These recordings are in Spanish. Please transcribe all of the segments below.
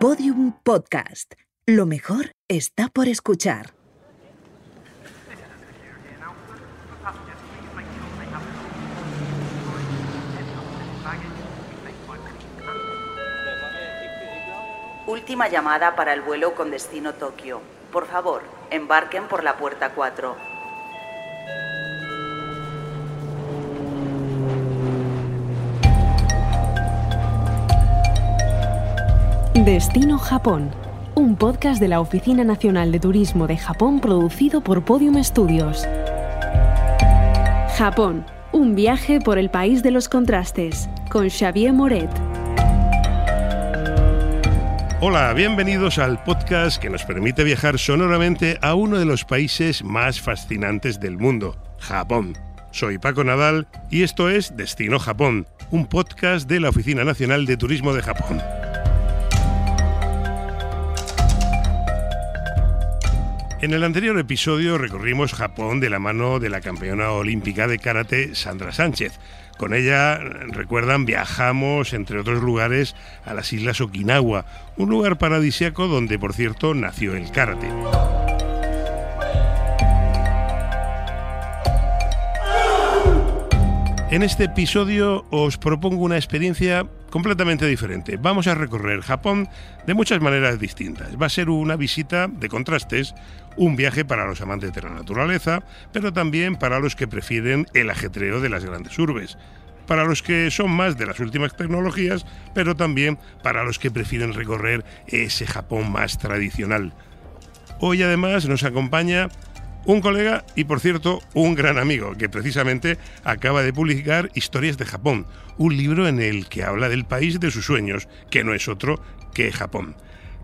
Podium Podcast. Lo mejor está por escuchar. Última llamada para el vuelo con destino Tokio. Por favor, embarquen por la puerta 4. Destino Japón, un podcast de la Oficina Nacional de Turismo de Japón producido por Podium Studios. Japón, un viaje por el país de los contrastes, con Xavier Moret. Hola, bienvenidos al podcast que nos permite viajar sonoramente a uno de los países más fascinantes del mundo, Japón. Soy Paco Nadal y esto es Destino Japón, un podcast de la Oficina Nacional de Turismo de Japón. En el anterior episodio recorrimos Japón de la mano de la campeona olímpica de karate Sandra Sánchez. Con ella, recuerdan, viajamos, entre otros lugares, a las islas Okinawa, un lugar paradisiaco donde, por cierto, nació el karate. En este episodio os propongo una experiencia completamente diferente. Vamos a recorrer Japón de muchas maneras distintas. Va a ser una visita de contrastes, un viaje para los amantes de la naturaleza, pero también para los que prefieren el ajetreo de las grandes urbes. Para los que son más de las últimas tecnologías, pero también para los que prefieren recorrer ese Japón más tradicional. Hoy además nos acompaña un colega y, por cierto, un gran amigo que precisamente acaba de publicar Historias de Japón, un libro en el que habla del país de sus sueños, que no es otro que Japón.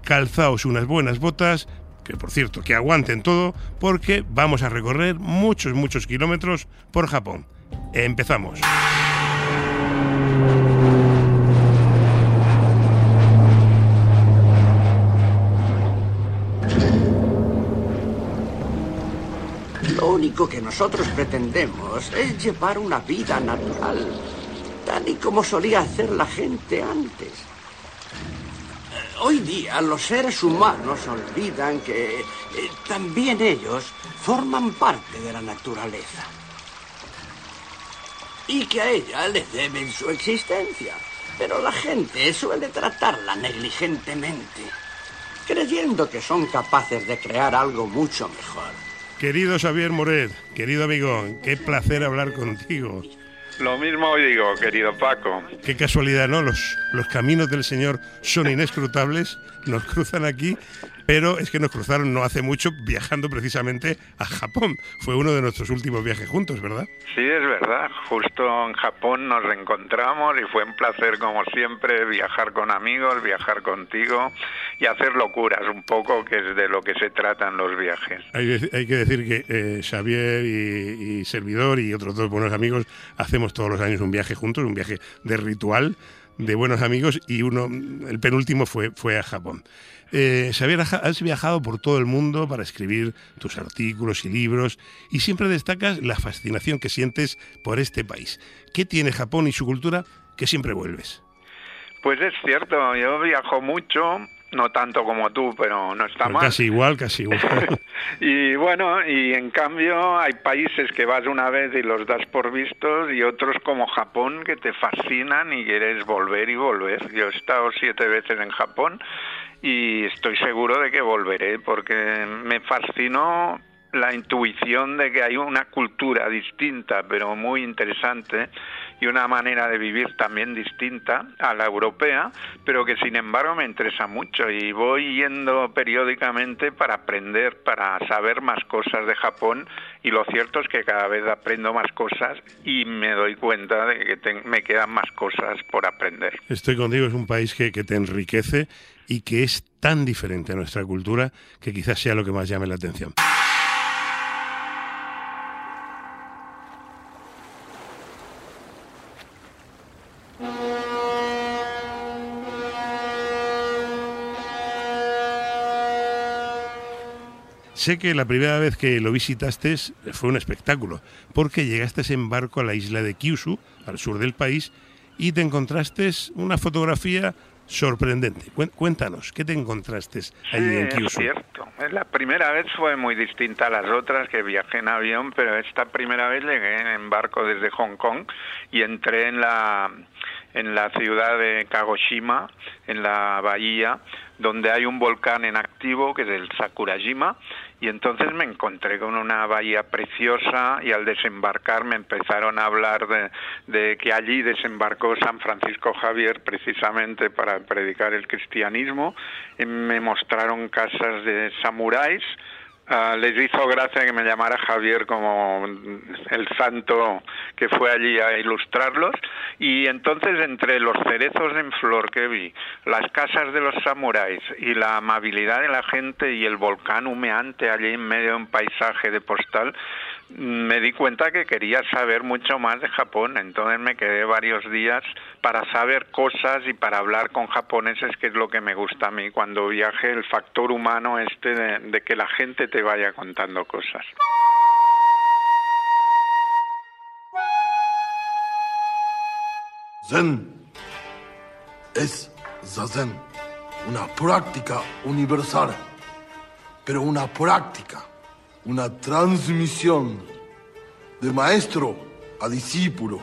Calzaos unas buenas botas, que por cierto, que aguanten todo, porque vamos a recorrer muchos, muchos kilómetros por Japón. Empezamos. Lo único que nosotros pretendemos es llevar una vida natural, tal y como solía hacer la gente antes. Hoy día los seres humanos olvidan que eh, también ellos forman parte de la naturaleza y que a ella le deben su existencia. Pero la gente suele tratarla negligentemente, creyendo que son capaces de crear algo mucho mejor. Querido Xavier Moret, querido amigo, qué placer hablar contigo. Lo mismo digo, querido Paco. Qué casualidad, ¿no? Los, los caminos del Señor son inescrutables, nos cruzan aquí, pero es que nos cruzaron no hace mucho viajando precisamente a Japón. Fue uno de nuestros últimos viajes juntos, ¿verdad? Sí, es verdad. Justo en Japón nos reencontramos y fue un placer, como siempre, viajar con amigos, viajar contigo y hacer locuras un poco, que es de lo que se tratan los viajes. Hay, hay que decir que eh, Xavier y, y Servidor y otros dos buenos amigos hacemos todos los años un viaje juntos, un viaje de ritual de buenos amigos y uno, el penúltimo fue, fue a Japón. Eh, Xavier, has viajado por todo el mundo para escribir tus artículos y libros y siempre destacas la fascinación que sientes por este país. ¿Qué tiene Japón y su cultura que siempre vuelves? Pues es cierto, yo viajo mucho, no tanto como tú, pero no está Pues mal. Casi igual, casi igual. y bueno, y en cambio hay países que vas una vez y los das por vistos y otros como Japón que te fascinan y quieres volver y volver. Yo he estado siete veces en Japón y estoy seguro de que volveré porque me fascinó la intuición de que hay una cultura distinta pero muy interesante y una manera de vivir también distinta a la europea, pero que sin embargo me interesa mucho y voy yendo periódicamente para aprender, para saber más cosas de Japón y lo cierto es que cada vez aprendo más cosas y me doy cuenta de que me quedan más cosas por aprender. Estoy contigo, es un país que, que te enriquece y que es tan diferente a nuestra cultura que quizás sea lo que más llame la atención. Sé que la primera vez que lo visitaste fue un espectáculo, porque llegaste en barco a la isla de Kyushu, al sur del país, y te encontraste una fotografía sorprendente. Cuéntanos, ¿qué te encontraste allí en Kyushu? Es cierto. La primera vez fue muy distinta a las otras, que viajé en avión, pero esta primera vez llegué en barco desde Hong Kong y entré en la en la ciudad de Kagoshima, en la bahía, donde hay un volcán en activo, que es el Sakurajima, y entonces me encontré con una bahía preciosa y al desembarcar me empezaron a hablar de, de, que allí desembarcó San Francisco Javier precisamente para predicar el cristianismo. Me mostraron casas de samuráis, Uh, les hizo gracia que me llamara Javier como el santo que fue allí a ilustrarlos. Y entonces entre los cerezos en flor que vi, las casas de los samuráis y la amabilidad de la gente y el volcán humeante allí en medio de un paisaje de postal, me di cuenta que quería saber mucho más de Japón, entonces me quedé varios días para saber cosas y para hablar con japoneses, que es lo que me gusta a mí cuando viaje, el factor humano este de, que la gente te vaya contando cosas. Zen es zazen, una práctica universal, pero una práctica una transmisión de maestro a discípulo.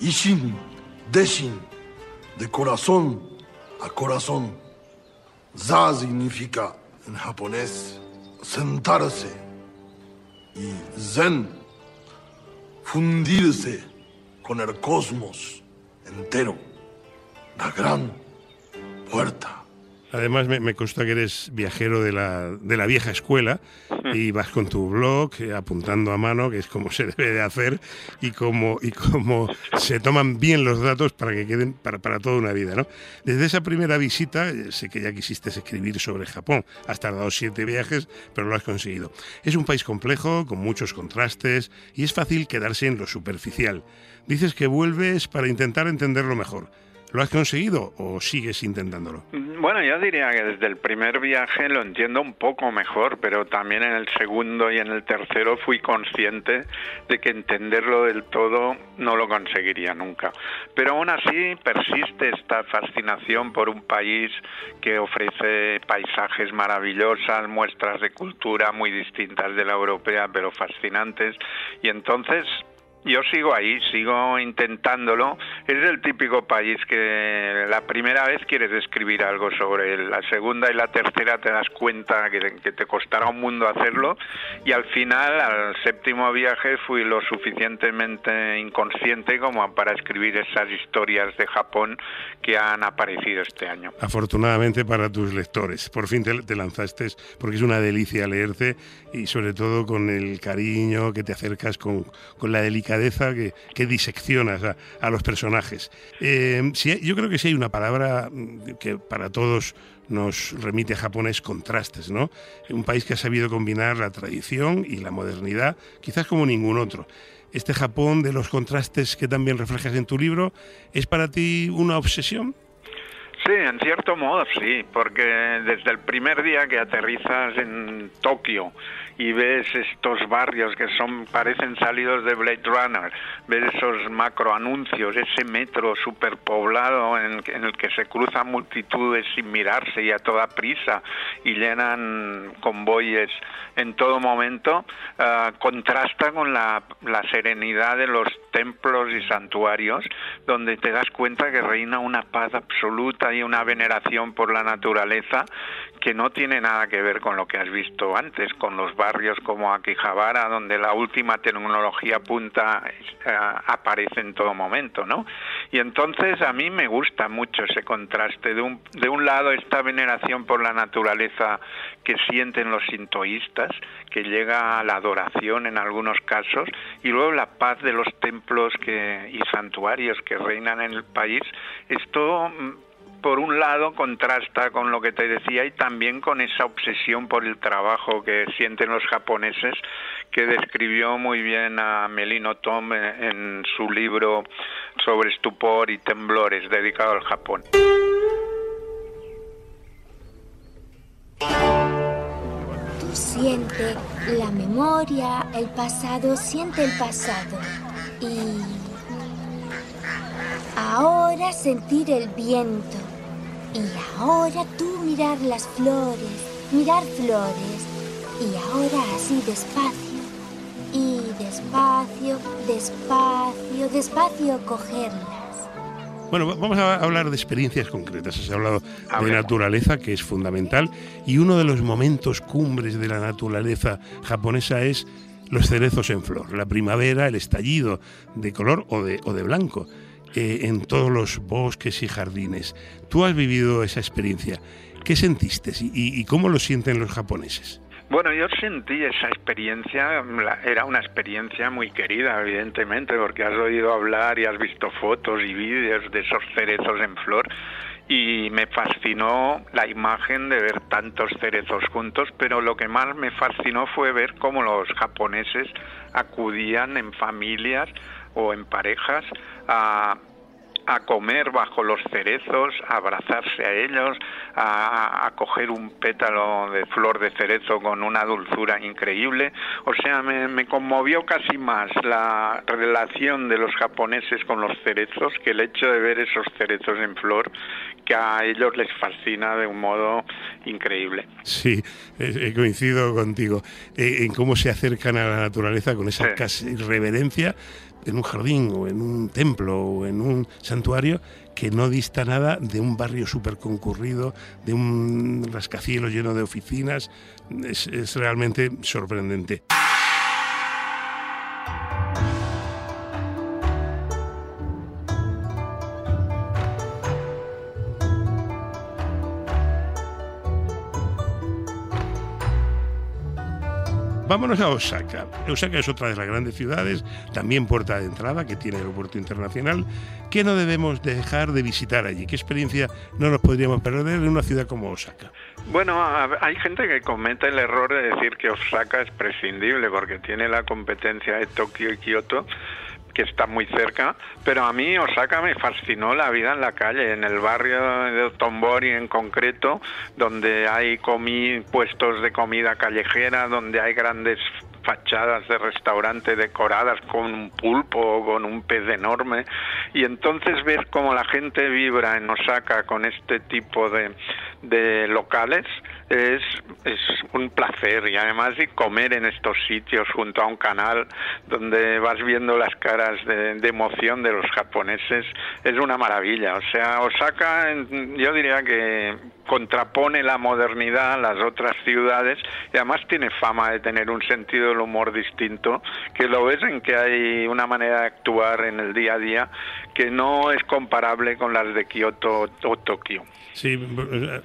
Ishin, Deshin, de corazón a corazón. Za significa en japonés sentarse y Zen fundirse con el cosmos entero, la gran puerta. Además, me, consta que eres viajero de la, de la vieja escuela y vas con tu blog eh, apuntando a mano, que es como se debe de hacer y como, y como se toman bien los datos para que queden para, para toda una vida. ¿no? Desde esa primera visita, eh, sé que ya quisiste escribir sobre Japón. Has tardado siete viajes, pero lo has conseguido. Es un país complejo, con muchos contrastes y es fácil quedarse en lo superficial. Dices que vuelves para intentar entenderlo mejor. ¿Lo has conseguido o sigues intentándolo? Bueno, yo diría que desde el primer viaje lo entiendo un poco mejor, pero también en el segundo y en el tercero fui consciente de que entenderlo del todo no lo conseguiría nunca. Pero aún así persiste esta fascinación por un país que ofrece paisajes maravillosas, muestras de cultura muy distintas de la europea, pero fascinantes. Y entonces yo sigo ahí, sigo intentándolo. Es el típico país que la primera vez quieres escribir algo sobre él, la segunda y la tercera te das cuenta que, te costará un mundo hacerlo y al final, al séptimo viaje, fui lo suficientemente inconsciente como para escribir esas historias de Japón que han aparecido este año. Afortunadamente para tus lectores, por fin te, lanzaste porque es una delicia leerte y sobre todo con el cariño que te acercas con, con la delicadeza que, diseccionas a, los personajes. Eh, yo creo que sí hay una palabra mm, que para todos nos remite a Japón es contrastes, ¿no? Un país que ha sabido combinar la tradición y la modernidad, quizás como ningún otro. Este Japón de los contrastes que también reflejas en tu libro, ¿es para ti una obsesión? Sí, en cierto modo sí, porque desde el primer día que aterrizas en Tokio y ves estos barrios que son parecen salidos de Blade Runner, ves esos macro anuncios, ese metro superpoblado en, en el que se cruzan multitudes sin mirarse y a toda prisa y llenan convoyes en todo momento, ah, contrasta con la, la serenidad de los templos y santuarios, donde te das cuenta que reina una paz absoluta y una veneración por la naturaleza que no tiene nada que ver con lo que has visto antes, con los barrios como Akihabara, donde la última tecnología punta eh, aparece en todo momento, ¿no? Y entonces a mí me gusta mucho ese contraste. De un, de un lado esta veneración por la naturaleza que sienten los sintoístas, que llega a la adoración en algunos casos, y luego la paz de los templos que, y santuarios que reinan en el país. Esto mm, por un lado contrasta con lo que te decía y también con esa obsesión por el trabajo que sienten los japoneses que describió muy bien a Melino Tom en su libro sobre estupor y temblores dedicado al Japón. Tú siente la memoria, el pasado, siente el pasado y Ahora sentir el viento. Y ahora tú mirar las flores, mirar flores. Y ahora así despacio. Y despacio, despacio, despacio cogerlas. Bueno, vamos a hablar de experiencias concretas. Has hablado de naturaleza, que es fundamental, y uno de los momentos cumbres de la naturaleza japonesa es los cerezos en flor, la primavera, el estallido de color o de, o de blanco eh, en todos los bosques y jardines. Tú has vivido esa experiencia. ¿Qué sentiste y cómo lo sienten los japoneses? Bueno, yo sentí esa experiencia, era una experiencia muy querida, evidentemente, porque has oído hablar y has visto fotos y vídeos de esos cerezos en flor y me fascinó la imagen de ver tantos cerezos juntos, pero lo que más me fascinó fue ver cómo los japoneses acudían en familias o en parejas a a comer bajo los cerezos, a abrazarse a ellos, a, coger un pétalo de flor de cerezo con una dulzura increíble. O sea, me, me, conmovió casi más la relación de los japoneses con los cerezos que el hecho de ver esos cerezos en flor, que a ellos les fascina de un modo increíble. Sí, he coincido contigo eh, en cómo se acercan a la naturaleza con esa casi reverencia en un jardín o en un templo o en un santuario que no dista nada de un barrio súper concurrido, de un rascacielos lleno de oficinas. es realmente sorprendente. Vámonos a Osaka. Osaka es otra de las grandes ciudades, también puerta de entrada, que tiene aeropuerto internacional. ¿Qué no debemos dejar de visitar allí? ¿Qué experiencia no nos podríamos perder en una ciudad como Osaka? Bueno, hay gente que comete el error de decir que Osaka es prescindible porque tiene la competencia de Tokio y Kioto que está muy cerca, pero a mí Osaka me fascinó la vida en la calle, en el barrio de Tombori en concreto, donde hay comi puestos de comida callejera, donde hay grandes fachadas de restaurante decoradas con un pulpo o con un pez enorme. Y entonces ver cómo la gente vibra en Osaka con este tipo de, de locales es, es un placer y además de comer en estos sitios junto a un canal donde vas viendo las caras de, de, emoción de los japoneses es una maravilla. O sea, Osaka yo diría que contrapone la modernidad a las otras ciudades y además tiene fama de tener un sentido del humor distinto, que lo ves en que hay una manera de actuar en el día a día que no es comparable con las de Kioto o Tokio. Sí,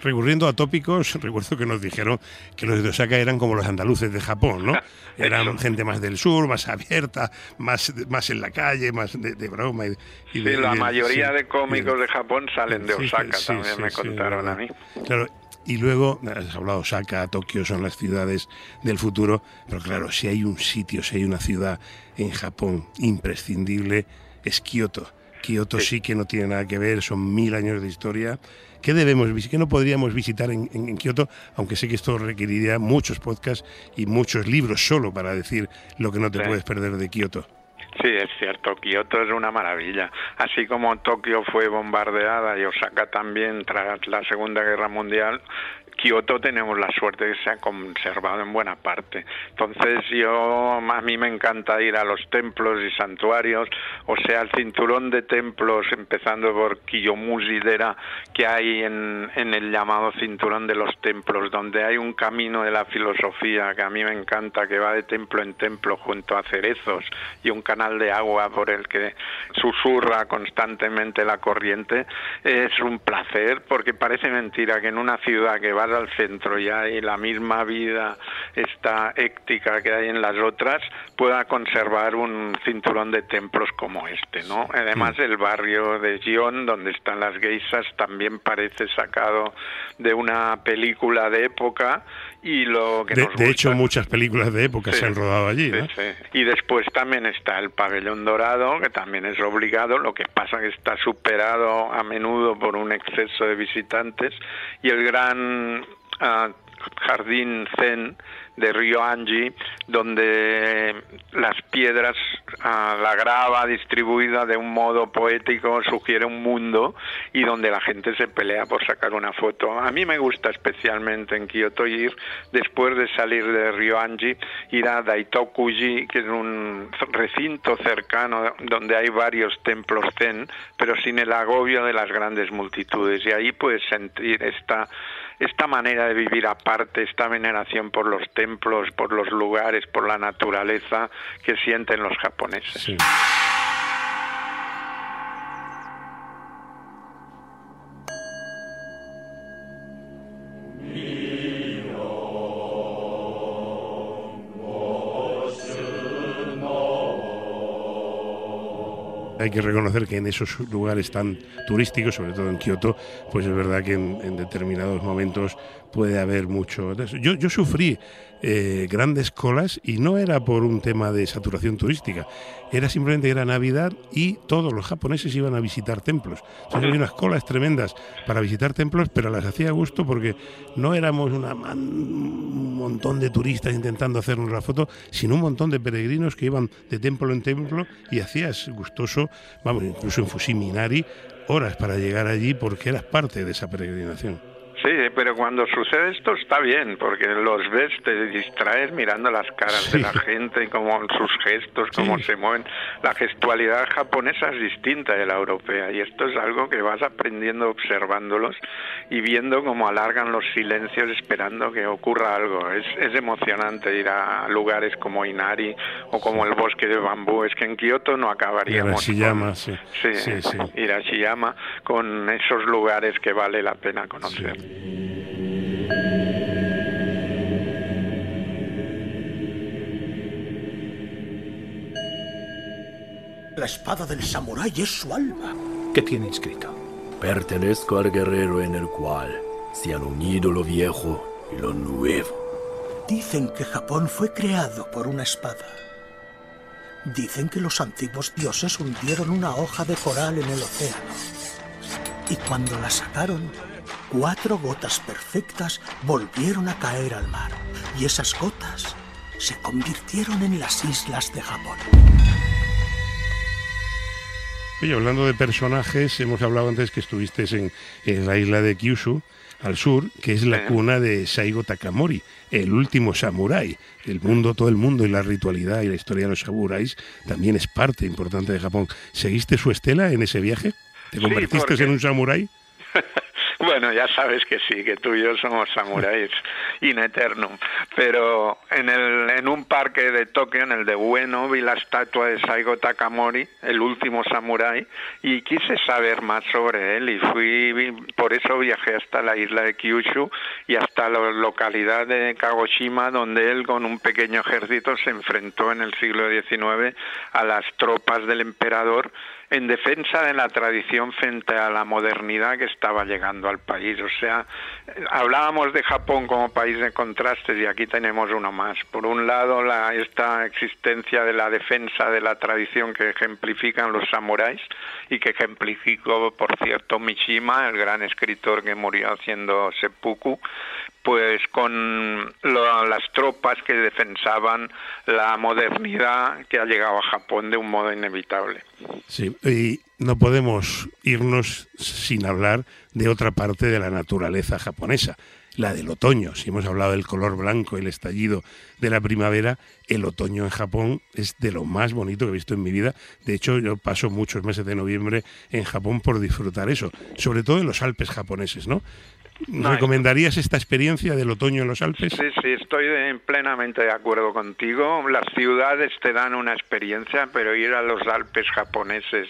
recurriendo a tópicos, recuerdo que nos dijeron que los de Osaka eran como los andaluces de Japón, ¿no? Eran gente más del sur, más abierta, más, más en la calle, más de, broma. Y, de, la mayoría de cómicos de Japón salen de Osaka, también me contaron a mí. Claro, y luego, has hablado, Osaka, Tokio son las ciudades del futuro, pero claro, si hay un sitio, si hay una ciudad en Japón imprescindible, es Kioto. Kioto sí, que no tiene nada que ver, son mil años de historia. ¿Qué debemos, qué no podríamos visitar en, en, Kioto? Aunque sé que esto requeriría muchos podcasts y muchos libros solo para decir lo que no te puedes perder de Kioto. Sí, es cierto, Kioto es una maravilla. Así como Tokio fue bombardeada y Osaka también tras la Segunda Guerra Mundial, Kioto tenemos la suerte que se ha conservado en buena parte. Entonces yo a mí me encanta ir a los templos y santuarios, o sea, el cinturón de templos, empezando por Kiyomushi-dera, que hay en, en el llamado cinturón de los templos, donde hay un camino de la filosofía que a mí me encanta, que va de templo en templo junto a cerezos y un canal de agua por el que susurra constantemente la corriente. Es un placer porque parece mentira que en una ciudad que va al centro y hay la misma vida, esta éctica que hay en las otras, pueda conservar un cinturón de templos como este, ¿no? Además, el barrio de Gion, donde están las geisas, también parece sacado de una película de época y lo que de, de hecho muchas películas de época se han rodado allí y después también está el pabellón dorado que también es obligado lo que pasa que está superado a menudo por un exceso de visitantes y el gran jardín zen de Río Anji, donde las piedras, ah, la grava distribuida de un modo poético sugiere un mundo y donde la gente se pelea por sacar una foto. A mí me gusta especialmente en Kioto ir, después de salir de Río Anji, ir a Daitokuji, que es un recinto cercano donde hay varios templos zen, pero sin el agobio de las grandes multitudes. Y ahí puedes sentir esta esta manera de vivir aparte, esta veneración por los templos, por los lugares, por la naturaleza que sienten los japoneses. Hay que reconocer que en esos lugares tan turísticos, sobre todo en Kioto, pues es verdad que en, determinados momentos puede haber mucho. Yo, yo sufrí eh, grandes colas y no era por un tema de saturación turística, era simplemente era Navidad y todos los japoneses iban a visitar templos. Entonces había unas colas tremendas para visitar templos, pero las hacía a gusto porque no éramos una, un montón de turistas intentando hacernos la foto, sino un montón de peregrinos que iban de templo en templo y hacías gustoso, vamos, incluso en Fusiminari, horas para llegar allí porque eras parte de esa peregrinación. Sí, pero cuando sucede esto está bien, porque los ves, te distraes mirando las caras de la gente, como sus gestos, cómo se mueven. La gestualidad japonesa es distinta de la europea y esto es algo que vas aprendiendo observándolos y viendo cómo alargan los silencios esperando que ocurra algo. Es, es emocionante ir a lugares como Inari o como el bosque de bambú. Es que en Kioto no acabaríamos. Irashiyama, sí. Sí, sí, sí. Irashiyama, con esos lugares que vale la pena conocer. La espada del samurái es su alma. ¿Qué tiene inscrito? Pertenezco al guerrero en el cual se han unido lo viejo y lo nuevo. Dicen que Japón fue creado por una espada. Dicen que los antiguos dioses hundieron una hoja de coral en el océano. Y cuando la sacaron, cuatro gotas perfectas volvieron a caer al mar y esas gotas se convirtieron en las islas de Japón. Oye, hablando de personajes, hemos hablado antes que estuviste en, en la isla de Kyushu, al sur, que es la cuna de Saigo Takamori, el último samurái. El mundo, todo el mundo y la ritualidad y la historia de los samuráis también es parte importante de Japón. ¿Seguiste su estela en ese viaje? ¿Te convertiste en un samurái? Bueno, ya sabes que sí, que tú y yo somos samuráis in eternum. Pero en, el, en un parque de Tokio, en el de Ueno, vi la estatua de Saigo Takamori, el último samurái, y quise saber más sobre él. Y fui, por eso viajé hasta la isla de Kyushu y hasta la localidad de Kagoshima, donde él con un pequeño ejército se enfrentó en el siglo XIX a las tropas del emperador en defensa de la tradición frente a la modernidad que estaba llegando al país. O sea, hablábamos de Japón como país de contrastes y aquí tenemos uno más. Por un lado, la, esta existencia de la defensa de la tradición que ejemplifican los samuráis y que ejemplificó, por cierto, Mishima, el gran escritor que murió haciendo seppuku, pues con las tropas que defensaban la modernidad que ha llegado a Japón de un modo inevitable. Sí, y no podemos irnos sin hablar de otra parte de la naturaleza japonesa, la del otoño. Si hemos hablado del color blanco, el estallido de la primavera, el otoño en Japón es de lo más bonito que he visto en mi vida. De hecho, yo paso muchos meses de noviembre en Japón por disfrutar eso, sobre todo en los Alpes japoneses, ¿no? ¿Recomendarías esta experiencia del otoño en los Alpes? Sí, sí, estoy plenamente de acuerdo contigo. Las ciudades te dan una experiencia, pero ir a los Alpes japoneses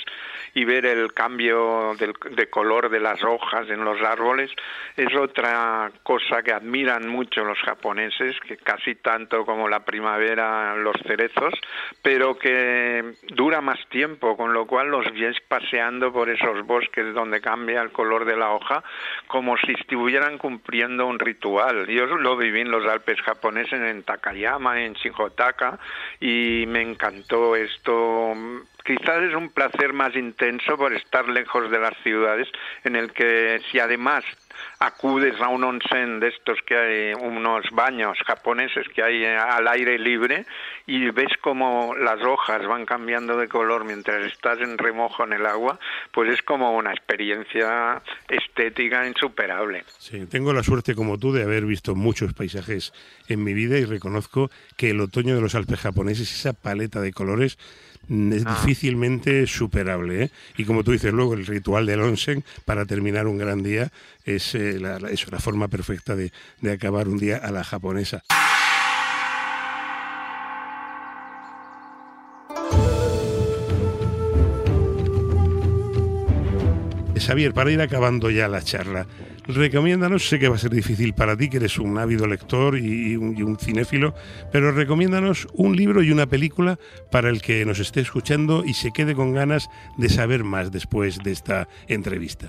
y ver el cambio de color de las hojas en los árboles es otra cosa que admiran mucho los japoneses, que casi tanto como la primavera los cerezos, pero que dura más tiempo, con lo cual los ves paseando por esos bosques donde cambia el color de la hoja como si estuvieran cumpliendo un ritual. Yo lo viví en los Alpes japoneses, en Takayama, en Shihotaka, y me encantó esto quizás es un placer más intenso por estar lejos de las ciudades, en el que si además acudes a un onsen de estos que hay, unos baños japoneses que hay al aire libre y ves como las hojas van cambiando de color mientras estás en remojo en el agua, pues es como una experiencia estética insuperable. Sí, tengo la suerte como tú de haber visto muchos paisajes en mi vida y reconozco que el otoño de los Alpes japoneses, esa paleta de colores, es ah. difícilmente superable. ¿eh? Y como tú dices luego, el ritual del onsen para terminar un gran día es eh, la, la forma perfecta de, de acabar un día a la japonesa. Xavier, para ir acabando ya la charla, recomiéndanos, sé que va a ser difícil para ti, que eres un ávido lector y un, cinéfilo, pero recomiéndanos un libro y una película para el que nos esté escuchando y se quede con ganas de saber más después de esta entrevista.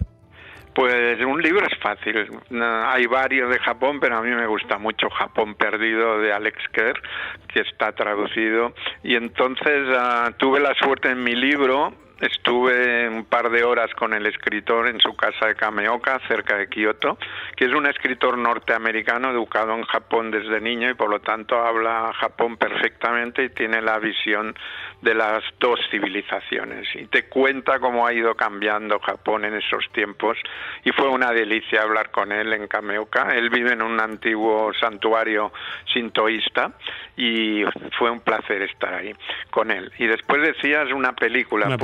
Pues un libro es fácil. Hay varios de Japón, pero a mí me gusta mucho Japón Perdido de Alex Kerr, que está traducido. Y entonces ah, tuve la suerte en mi libro Estuve un par de horas con el escritor en su casa de Kameoka, cerca de Kioto, que es un escritor norteamericano educado en Japón desde niño y por lo tanto habla Japón perfectamente y tiene la visión de las dos civilizaciones. Y te cuenta cómo ha ido cambiando Japón en esos tiempos y fue una delicia hablar con él en Kameoka. Él vive en un antiguo santuario sintoísta y fue un placer estar ahí con él. Y después decías una película,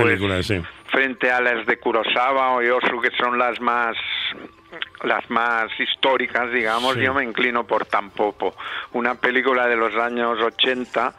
frente a las de Kurosawa o Yosu, que son las más las más históricas, digamos, yo me inclino por Tampopo, una película de los años 80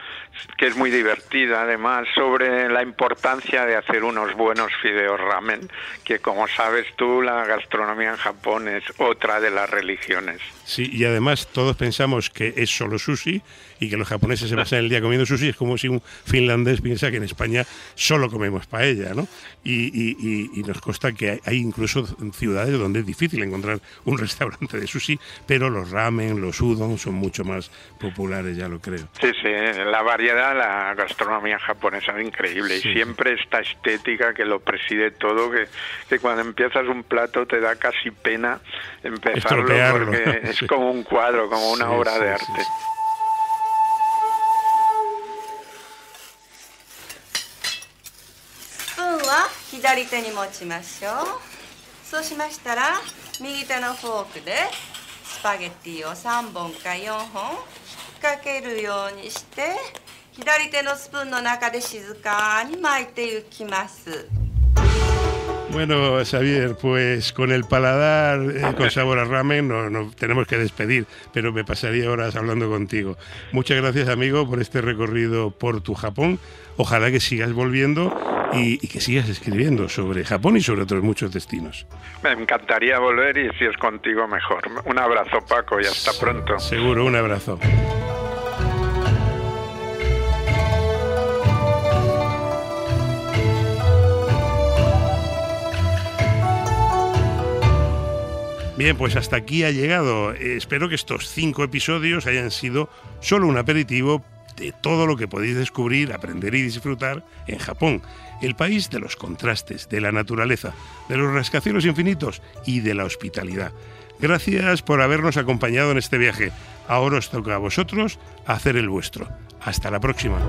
que es muy divertida, además, sobre la importancia de hacer unos buenos fideos ramen, que como sabes tú, la gastronomía en Japón es otra de las religiones. Sí, y además todos pensamos que es solo sushi y que los japoneses se pasan el día comiendo sushi, es como si un finlandés piensa que en España solo comemos paella, ¿no? Y, nos consta que hay, incluso ciudades donde es difícil encontrar un restaurante de sushi, pero los ramen, los udon son mucho más populares, ya lo creo. Sí, sí, la variedad, la gastronomía japonesa es increíble y siempre esta estética que lo preside todo, que, que cuando empiezas un plato te da casi pena empezarlo porque es como un cuadro, como una obra de arte. スプーンは左手に持ちましょうそうしましたら 右手のフォークでスパゲッティを3本か4本引っ掛けるようにして左手のスプーンの中で静かに巻いていきます。Bueno, Xavier, pues con el paladar eh, con sabor a ramen no, no, tenemos que despedir, pero me pasaría horas hablando contigo. Muchas gracias, amigo, por este recorrido por tu Japón. Ojalá que sigas volviendo y, y, que sigas escribiendo sobre Japón y sobre otros muchos destinos. Me encantaría volver y si es contigo mejor. Un abrazo, Paco, y hasta pronto. Seguro, un abrazo. Bien, pues hasta aquí ha llegado. Eh, espero que estos cinco episodios hayan sido solo un aperitivo de todo lo que podéis descubrir, aprender y disfrutar en Japón, el país de los contrastes, de la naturaleza, de los rascacielos infinitos y de la hospitalidad. Gracias por habernos acompañado en este viaje. Ahora os toca a vosotros hacer el vuestro. Hasta la próxima.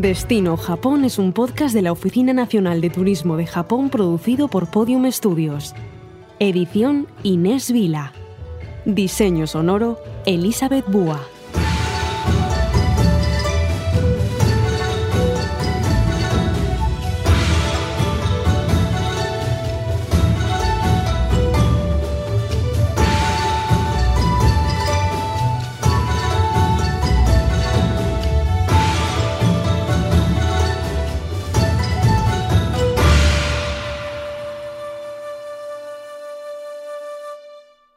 Destino Japón es un podcast de la Oficina Nacional de Turismo de Japón producido por Podium Studios. Edición Inés Vila. Diseño sonoro Elizabeth Búa.